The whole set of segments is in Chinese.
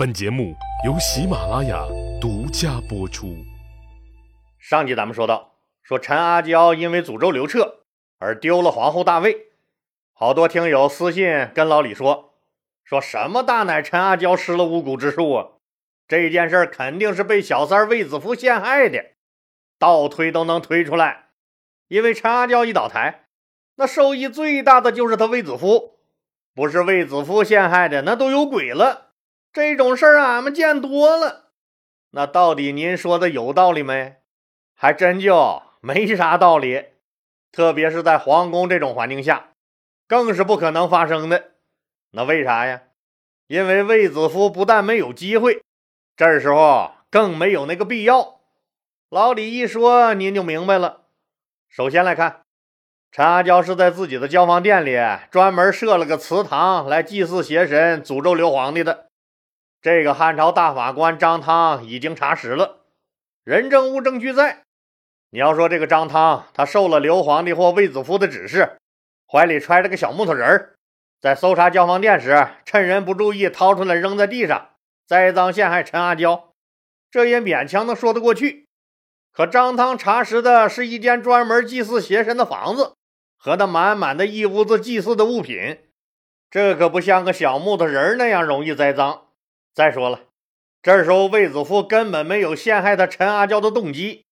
本节目由喜马拉雅独家播出。上集咱们说到，说陈阿娇因为诅咒刘彻而丢了皇后大位，好多听友私信跟老李说，说什么大奶陈阿娇失了巫蛊之术啊？这件事肯定是被小三卫子夫陷害的，倒推都能推出来。因为陈阿娇一倒台，那受益最大的就是他卫子夫。不是卫子夫陷害的，那都有鬼了。这种事儿俺们见多了。那到底您说的有道理没？还真就没啥道理。特别是在皇宫这种环境下，更是不可能发生的。那为啥呀？因为卫子夫不但没有机会，这时候更没有那个必要。老李一说，您就明白了。首先来看。陈阿娇是在自己的交房殿里专门设了个祠堂来祭祀邪神，诅咒刘皇帝的。这个汉朝大法官张汤已经查实了，人证物证俱在。你要说这个张汤，他受了刘皇帝或卫子夫的指示，怀里揣着个小木头人儿，在搜查交房殿时，趁人不注意掏出来扔在地上，栽赃陷害陈阿娇，这也勉强能说得过去。可张汤查实的是一间专门祭祀邪神的房子。和那满满的一屋子祭祀的物品，这可不像个小木头人那样容易栽赃。再说了，这时候卫子夫根本没有陷害他陈阿娇的动机。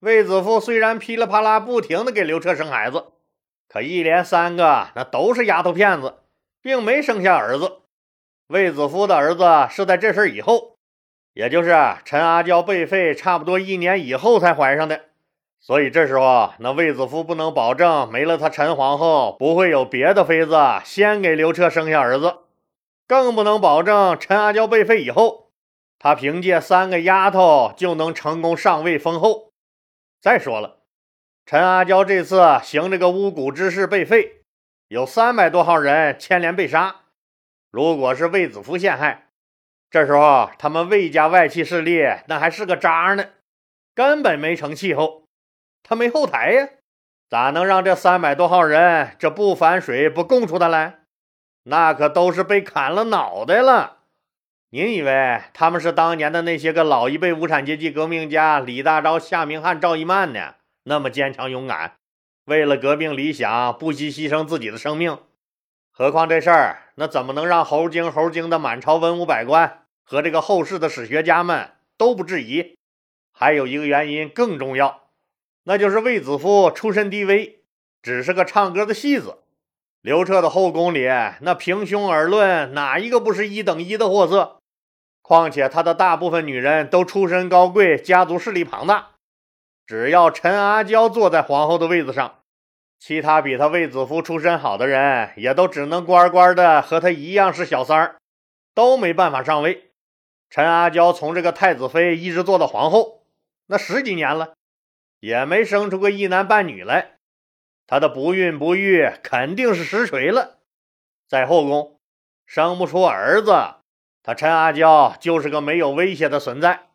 卫子夫虽然噼里啪啦不停的给刘彻生孩子，可一连三个那都是丫头片子，并没生下儿子。卫子夫的儿子是在这事以后，也就是陈阿娇被废差不多一年以后才怀上的。所以这时候，那卫子夫不能保证没了他陈皇后不会有别的妃子先给刘彻生下儿子，更不能保证陈阿娇被废以后，他凭借三个丫头就能成功上位封后。再说了，陈阿娇这次行这个巫蛊之事被废，有三百多号人牵连被杀。如果是卫子夫陷害，这时候他们卫家外戚势力那还是个渣呢，根本没成气候。他没后台呀，咋能让这三百多号人这不反水不供出他来？那可都是被砍了脑袋了。您以为他们是当年的那些个老一辈无产阶级革命家李大钊、夏明翰、赵一曼呢？那么坚强勇敢，为了革命理想不惜牺牲自己的生命？何况这事儿，那怎么能让猴精猴精的满朝文武百官和这个后世的史学家们都不质疑？还有一个原因更重要。那就是卫子夫出身低微，只是个唱歌的戏子。刘彻的后宫里，那平胸而论，哪一个不是一等一的货色？况且他的大部分女人都出身高贵，家族势力庞大。只要陈阿娇坐在皇后的位子上，其他比他卫子夫出身好的人，也都只能乖乖的和他一样是小三儿，都没办法上位。陈阿娇从这个太子妃一直做到皇后，那十几年了。也没生出个一男半女来，他的不孕不育肯定是实锤了。在后宫生不出儿子，他陈阿娇就是个没有威胁的存在。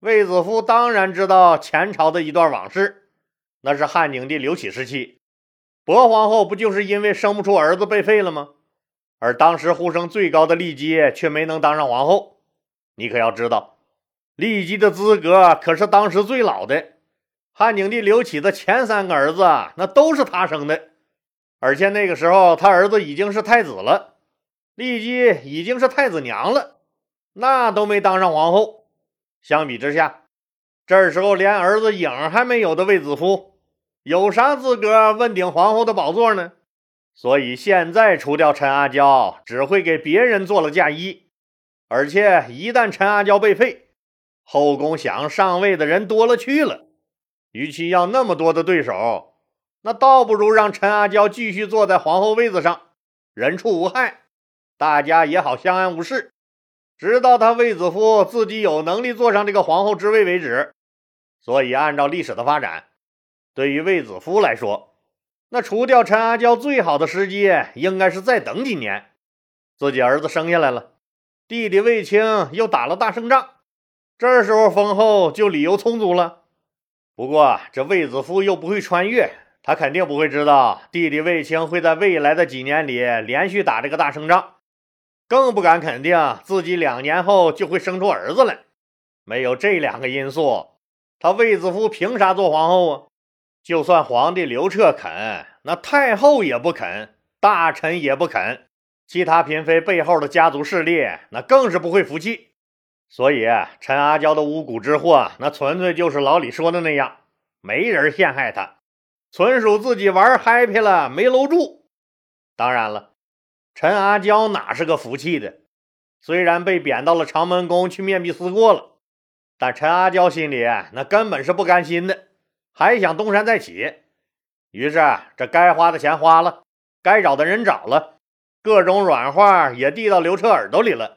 卫子夫当然知道前朝的一段往事，那是汉景帝刘启时期，薄皇后不就是因为生不出儿子被废了吗？而当时呼声最高的骊姬却没能当上皇后。你可要知道，骊姬的资格可是当时最老的。汉景帝刘启的前三个儿子，那都是他生的，而且那个时候他儿子已经是太子了，骊姬已经是太子娘了，那都没当上皇后。相比之下，这时候连儿子影还没有的卫子夫，有啥资格问鼎皇后的宝座呢？所以现在除掉陈阿娇，只会给别人做了嫁衣，而且一旦陈阿娇被废，后宫想上位的人多了去了。与其要那么多的对手，那倒不如让陈阿娇继续坐在皇后位子上，人畜无害，大家也好相安无事，直到他卫子夫自己有能力坐上这个皇后之位为止。所以，按照历史的发展，对于卫子夫来说，那除掉陈阿娇最好的时机，应该是再等几年，自己儿子生下来了，弟弟卫青又打了大胜仗，这时候封后就理由充足了。不过，这卫子夫又不会穿越，他肯定不会知道弟弟卫青会在未来的几年里连续打这个大胜仗。更不敢肯定自己两年后就会生出儿子来。没有这两个因素，他卫子夫凭啥做皇后啊？就算皇帝刘彻肯，那太后也不肯，大臣也不肯，其他嫔妃背后的家族势力那更是不会服气。所以陈阿娇的巫蛊之祸，那纯粹就是老李说的那样，没人陷害他，纯属自己玩 happy 了，没搂住。当然了，陈阿娇哪是个服气的？虽然被贬到了长门宫去面壁思过了，但陈阿娇心里那根本是不甘心的。还想东山再起，于是这该花的钱花了，该找的人找了，各种软话也递到刘彻耳朵里了。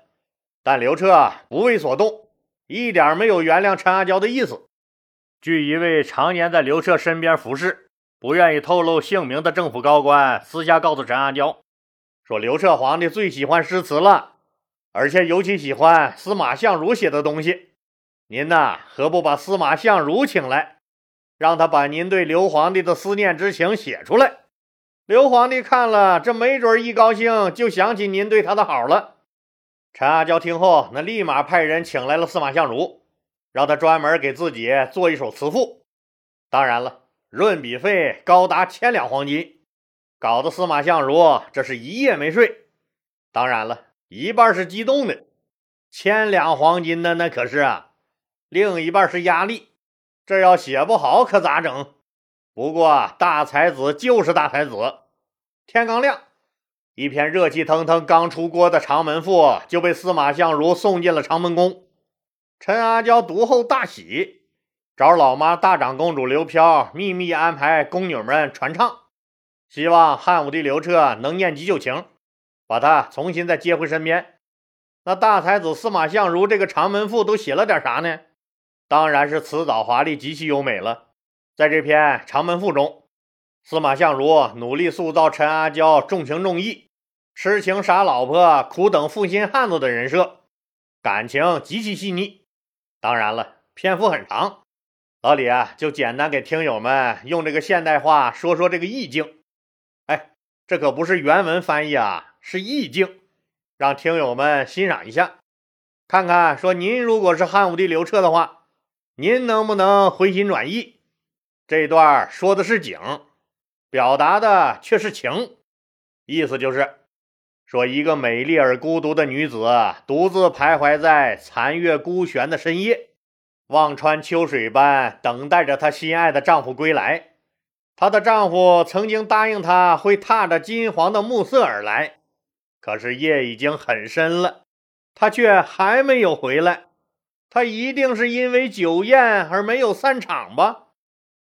但刘彻不为所动，一点没有原谅陈阿娇的意思。据一位常年在刘彻身边服侍、不愿意透露姓名的政府高官私下告诉陈阿娇，说刘彻皇帝最喜欢诗词了，而且尤其喜欢司马相如写的东西。您呐，何不把司马相如请来？让他把您对刘皇帝的思念之情写出来，刘皇帝看了，这没准一高兴就想起您对他的好了。陈阿娇听后，那立马派人请来了司马相如，让他专门给自己做一首词赋。当然了，润笔费高达千两黄金，搞得司马相如这是一夜没睡。当然了，一半是激动的，千两黄金的那可是啊，另一半是压力。这要写不好可咋整？不过大才子就是大才子。天刚亮，一篇热气腾腾、刚出锅的长门赋就被司马相如送进了长门宫。陈阿娇读后大喜，找老妈大长公主刘飘秘密安排宫女们传唱，希望汉武帝刘彻能念及旧情，把他重新再接回身边。那大才子司马相如这个长门赋都写了点啥呢？当然是辞藻华丽，极其优美了。在这篇《长门赋》中，司马相如努力塑造陈阿娇重情重义、痴情傻老婆、苦等负心汉子的人设，感情极其细腻。当然了，篇幅很长，老李啊，就简单给听友们用这个现代话说说这个意境。哎，这可不是原文翻译啊，是意境，让听友们欣赏一下，看看说您如果是汉武帝刘彻的话。您能不能回心转意？这段说的是景，表达的却是情，意思就是说，一个美丽而孤独的女子独自徘徊在残月孤悬的深夜，望穿秋水般等待着她心爱的丈夫归来。她的丈夫曾经答应她会踏着金黄的暮色而来，可是夜已经很深了，他却还没有回来。他一定是因为酒宴而没有散场吧，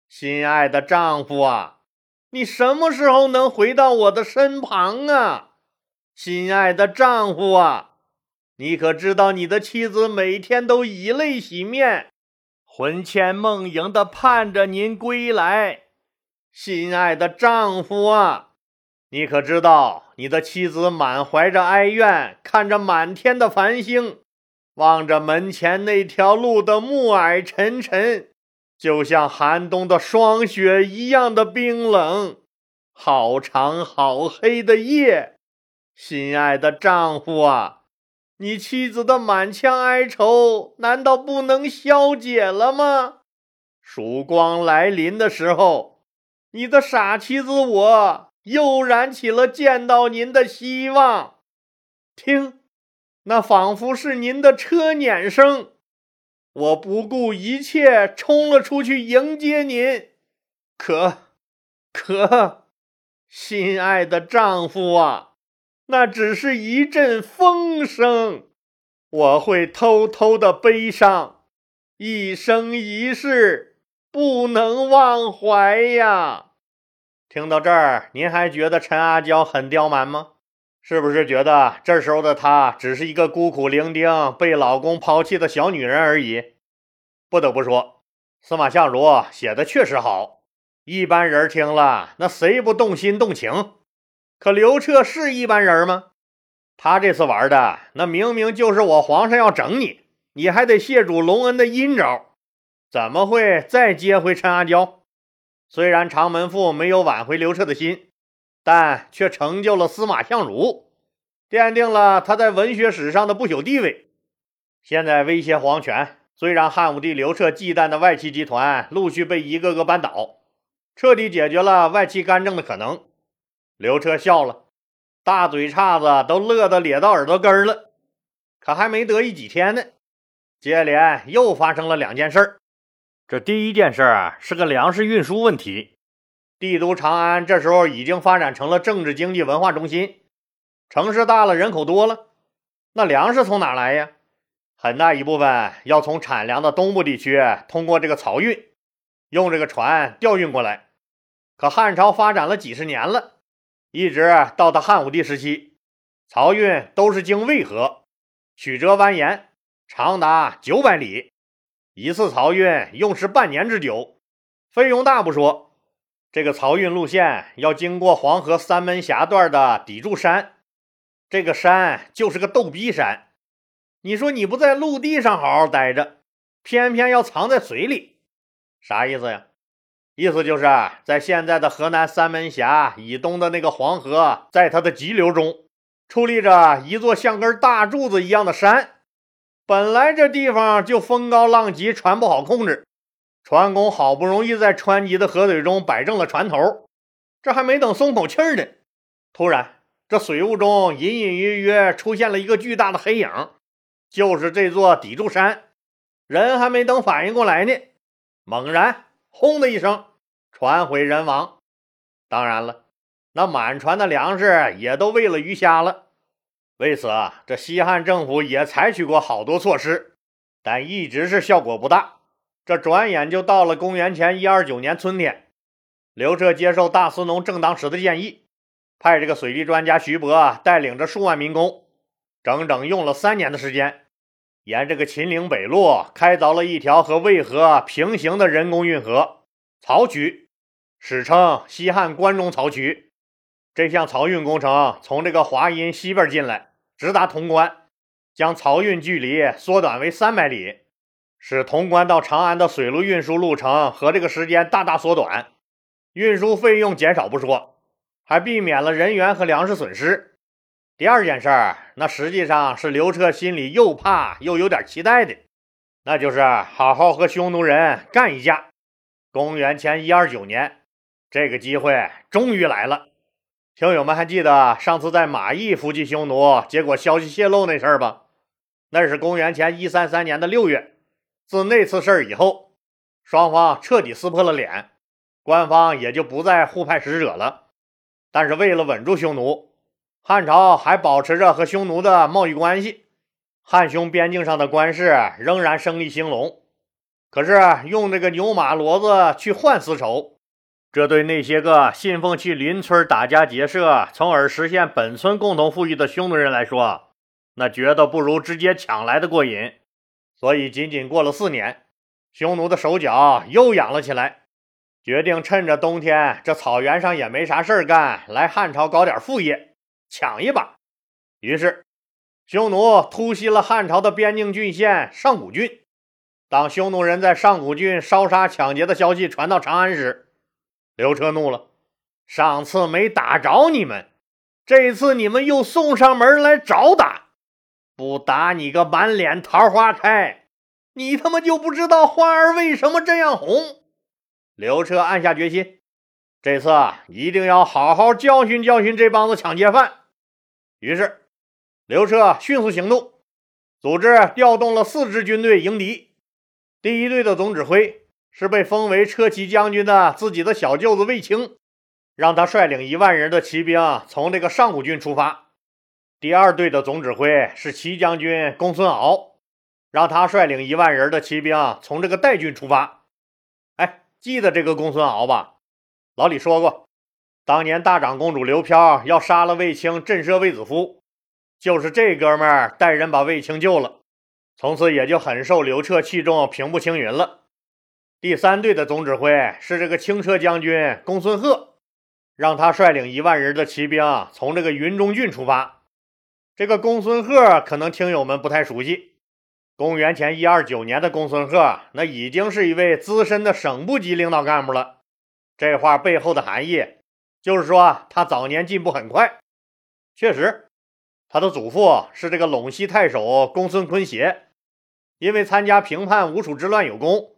心爱的丈夫啊，你什么时候能回到我的身旁啊？心爱的丈夫啊，你可知道你的妻子每天都以泪洗面，魂牵梦萦的盼着您归来。心爱的丈夫啊，你可知道你的妻子满怀着哀怨，看着满天的繁星。望着门前那条路的暮霭沉沉，就像寒冬的霜雪一样的冰冷。好长好黑的夜，心爱的丈夫啊，你妻子的满腔哀愁难道不能消解了吗？曙光来临的时候，你的傻妻子我又燃起了见到您的希望。听。那仿佛是您的车碾声，我不顾一切冲了出去迎接您。可，可，心爱的丈夫啊，那只是一阵风声，我会偷偷的悲伤，一生一世不能忘怀呀。听到这儿，您还觉得陈阿娇很刁蛮吗？是不是觉得这时候的她只是一个孤苦伶仃、被老公抛弃的小女人而已？不得不说，司马相如写的确实好，一般人听了那谁不动心动情？可刘彻是一般人吗？他这次玩的那明明就是我皇上要整你，你还得谢主隆恩的阴招，怎么会再接回陈阿娇？虽然长门赋没有挽回刘彻的心。但却成就了司马相如，奠定了他在文学史上的不朽地位。现在威胁皇权，最让汉武帝刘彻忌惮的外戚集团陆续被一个个扳倒，彻底解决了外戚干政的可能。刘彻笑了，大嘴叉子都乐得咧到耳朵根了。可还没得意几天呢，接连又发生了两件事儿。这第一件事儿是个粮食运输问题。帝都长安这时候已经发展成了政治、经济、文化中心，城市大了，人口多了，那粮食从哪来呀？很大一部分要从产粮的东部地区通过这个漕运，用这个船调运过来。可汉朝发展了几十年了，一直到他汉武帝时期，漕运都是经渭河，曲折蜿蜒，长达九百里。一次漕运用时半年之久，费用大不说，这个漕运路线要经过黄河三门峡段的砥柱山，这个山就是个逗逼山。你说你不在陆地上好好待着，偏偏要藏在水里，啥意思呀？意思就是在现在的河南三门峡以东的那个黄河，在它的急流中矗立着一座像根大柱子一样的山。本来这地方就风高浪急，船不好控制。船工好不容易在湍急的河水中摆正了船头，这还没等松口气儿呢，突然这水雾中隐隐约约出现了一个巨大的黑影，就是这座砥柱山。人还没等反应过来呢，猛然轰的一声，船毁人亡。当然了，那满船的粮食也都喂了鱼虾了。为此啊，这西汉政府也采取过好多措施，但一直是效果不大。这转眼就到了公元前一二九年春天，刘彻接受大司农郑当时的建议，派这个水利专家徐伯带领着数万民工，整整用了三年的时间，沿这个秦岭北路开凿了一条和渭河平行的人工运河——漕渠，史称西汉关中漕渠。这项漕运工程从这个华阴西边进来，直达潼关，将漕运距离缩短为三百里，使潼关到长安的水路运输路程和这个时间大大缩短，运输费用减少不说，还避免了人员和粮食损失。第二件事儿，那实际上是刘彻心里又怕又有点期待的，那就是好好和匈奴人干一架。公元前一二九年，这个机会终于来了。听友们还记得上次在马邑伏击匈奴，结果消息泄露那事儿吧？那是公元前一三三年的六月。自那次事儿以后，双方彻底撕破了脸，官方也就不再互派使者了。但是为了稳住匈奴，汉朝还保持着和匈奴的贸易关系，汉匈边境上的官市仍然生意兴隆。可是用这个牛马骡子去换丝绸。这对那些个信奉去邻村打家劫舍，从而实现本村共同富裕的匈奴人来说，那觉得不如直接抢来的过瘾。所以，仅仅过了四年，匈奴的手脚又痒了起来，决定趁着冬天这草原上也没啥事儿干，来汉朝搞点副业，抢一把。于是，匈奴突袭了汉朝的边境郡县上古郡。当匈奴人在上古郡烧杀抢劫的消息传到长安时，刘彻怒了，上次没打着你们，这次你们又送上门来找打，不打你个满脸桃花开，你他妈就不知道花儿为什么这样红。刘彻暗下决心，这次啊一定要好好教训教训这帮子抢劫犯。于是，刘彻迅速行动，组织调动了四支军队迎敌。第一队的总指挥。是被封为车骑将军的自己的小舅子卫青，让他率领一万人的骑兵从这个上古郡出发。第二队的总指挥是骑将军公孙敖，让他率领一万人的骑兵从这个代郡出发。哎，记得这个公孙敖吧？老李说过，当年大长公主刘飘要杀了卫青震慑卫子夫，就是这哥们儿带人把卫青救了，从此也就很受刘彻器重，平步青云了。第三队的总指挥是这个轻车将军公孙贺，让他率领一万人的骑兵从这个云中郡出发。这个公孙贺可能听友们不太熟悉，公元前一二九年的公孙贺，那已经是一位资深的省部级领导干部了。这话背后的含义就是说，他早年进步很快。确实，他的祖父是这个陇西太守公孙坤邪，因为参加平叛吴楚之乱有功，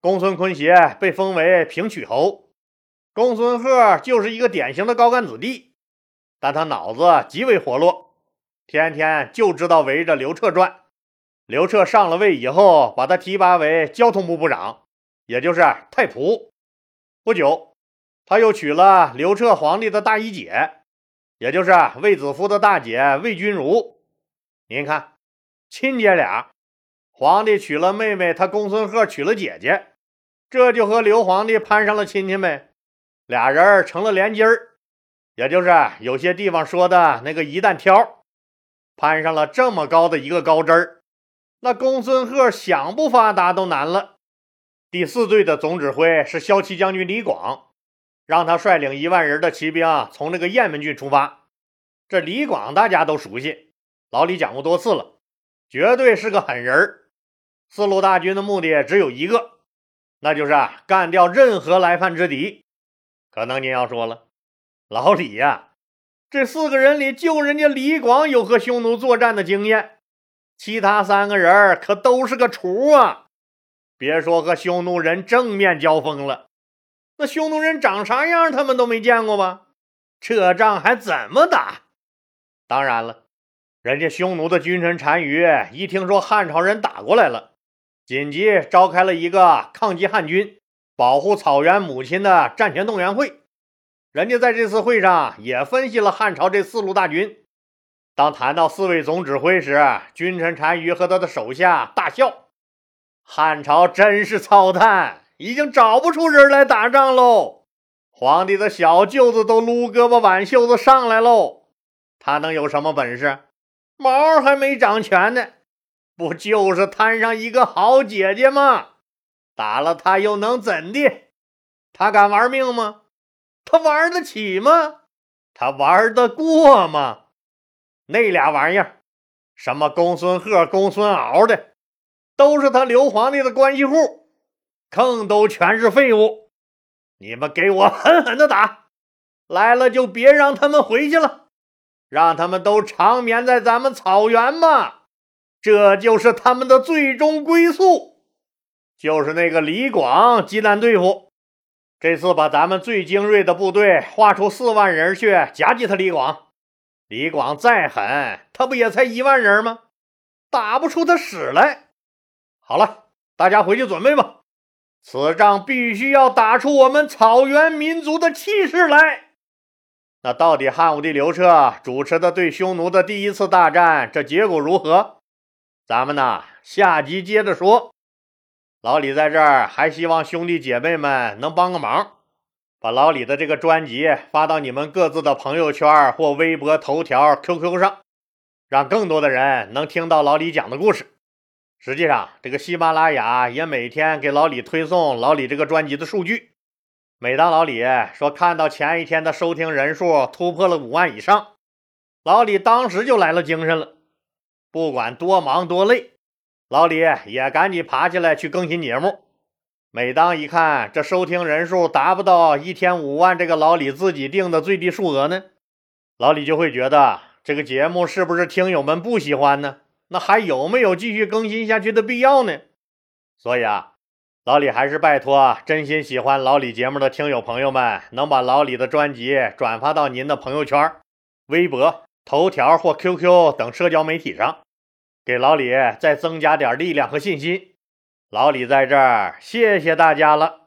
公孙坤邪被封为平曲侯。公孙贺就是一个典型的高干子弟，但他脑子极为活络，天天就知道围着刘彻转。刘彻上了位以后，把他提拔为交通部部长，也就是太仆。不久，他又娶了刘彻皇帝的大姨姐。也就是卫子夫的大姐卫君如，您看，亲姐俩，皇帝娶了妹妹，他公孙贺娶了姐姐，这就和刘皇帝攀上了亲戚呗，俩人成了连襟儿，也就是有些地方说的那个一旦挑，攀上了这么高的一个高枝儿，那公孙贺想不发达都难了。第四队的总指挥是骁骑将军李广。让他率领一万人的骑兵啊从那个雁门郡出发。这李广大家都熟悉，老李讲过多次了，绝对是个狠人。四路大军的目的只有一个，那就是啊干掉任何来犯之敌。可能您要说了，老李呀，这四个人里就人家李广有和匈奴作战的经验，其他三个人可都是个厨啊！别说和匈奴人正面交锋了。那匈奴人长啥样，他们都没见过吧？这仗还怎么打？当然了，人家匈奴的君臣单于一听说汉朝人打过来了，紧急召开了一个抗击汉军、保护草原母亲的战前动员会。人家在这次会上也分析了汉朝这四路大军。当谈到四位总指挥时，君臣单于和他的手下大笑：“汉朝真是操蛋！”已经找不出人来打仗喽！皇帝的小舅子都撸胳膊挽袖子上来喽，他能有什么本事？毛还没长全呢，不就是摊上一个好姐姐吗？打了他又能怎的？他敢玩命吗？他玩得起吗？他玩得过吗？那俩玩意儿，什么公孙贺、公孙敖的，都是他刘皇帝的关系户。坑都全是废物！你们给我狠狠的打！来了就别让他们回去了，让他们都长眠在咱们草原吧！这就是他们的最终归宿。就是那个李广极难对付，这次把咱们最精锐的部队划出四万人去夹击他李广。李广再狠，他不也才一万人吗？打不出他屎来。好了，大家回去准备吧。此仗必须要打出我们草原民族的气势来。那到底汉武帝刘彻主持的对匈奴的第一次大战，这结果如何？咱们呢，下集接着说。老李在这儿还希望兄弟姐妹们能帮个忙，把老李的这个专辑发到你们各自的朋友圈或微博、头条、QQ 上，让更多的人能听到老李讲的故事。实际上，这个喜马拉雅也每天给老李推送老李这个专辑的数据。每当老李说看到前一天的收听人数突破了五万以上，老李当时就来了精神了。不管多忙多累，老李也赶紧爬起来去更新节目。每当一看这收听人数达不到一天五万这个老李自己定的最低数额呢，老李就会觉得这个节目是不是听友们不喜欢呢？那还有没有继续更新下去的必要呢？所以啊，老李还是拜托真心喜欢老李节目的听友朋友们，能把老李的专辑转发到您的朋友圈、微博、头条或 QQ 等社交媒体上，给老李再增加点力量和信心。老李在这儿，谢谢大家了。